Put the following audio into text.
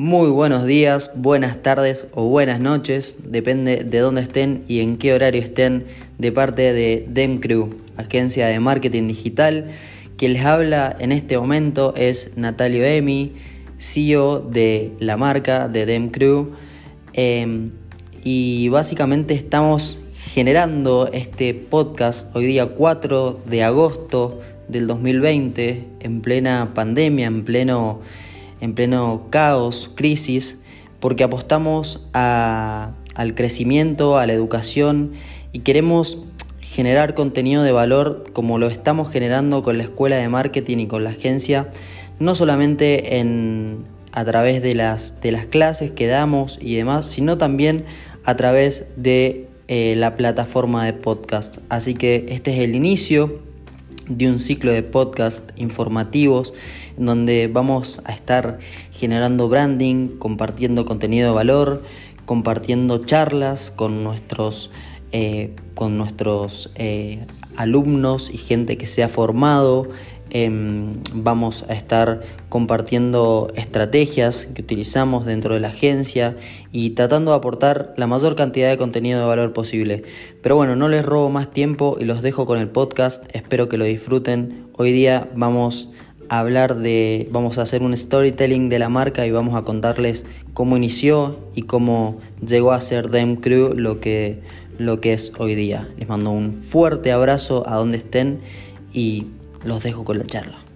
Muy buenos días, buenas tardes o buenas noches, depende de dónde estén y en qué horario estén, de parte de DemCrew, agencia de marketing digital. Quien les habla en este momento es Natalio Emi, CEO de la marca de DemCrew. Em, y básicamente estamos generando este podcast hoy día 4 de agosto del 2020, en plena pandemia, en pleno en pleno caos, crisis, porque apostamos al crecimiento, a la educación y queremos generar contenido de valor como lo estamos generando con la escuela de marketing y con la agencia, no solamente en, a través de las, de las clases que damos y demás, sino también a través de eh, la plataforma de podcast. Así que este es el inicio de un ciclo de podcast informativos donde vamos a estar generando branding, compartiendo contenido de valor, compartiendo charlas con nuestros, eh, con nuestros eh, alumnos y gente que se ha formado. Em, vamos a estar compartiendo estrategias que utilizamos dentro de la agencia y tratando de aportar la mayor cantidad de contenido de valor posible. Pero bueno, no les robo más tiempo y los dejo con el podcast. Espero que lo disfruten. Hoy día vamos hablar de, vamos a hacer un storytelling de la marca y vamos a contarles cómo inició y cómo llegó a ser Dem Crew lo que, lo que es hoy día. Les mando un fuerte abrazo a donde estén y los dejo con la charla.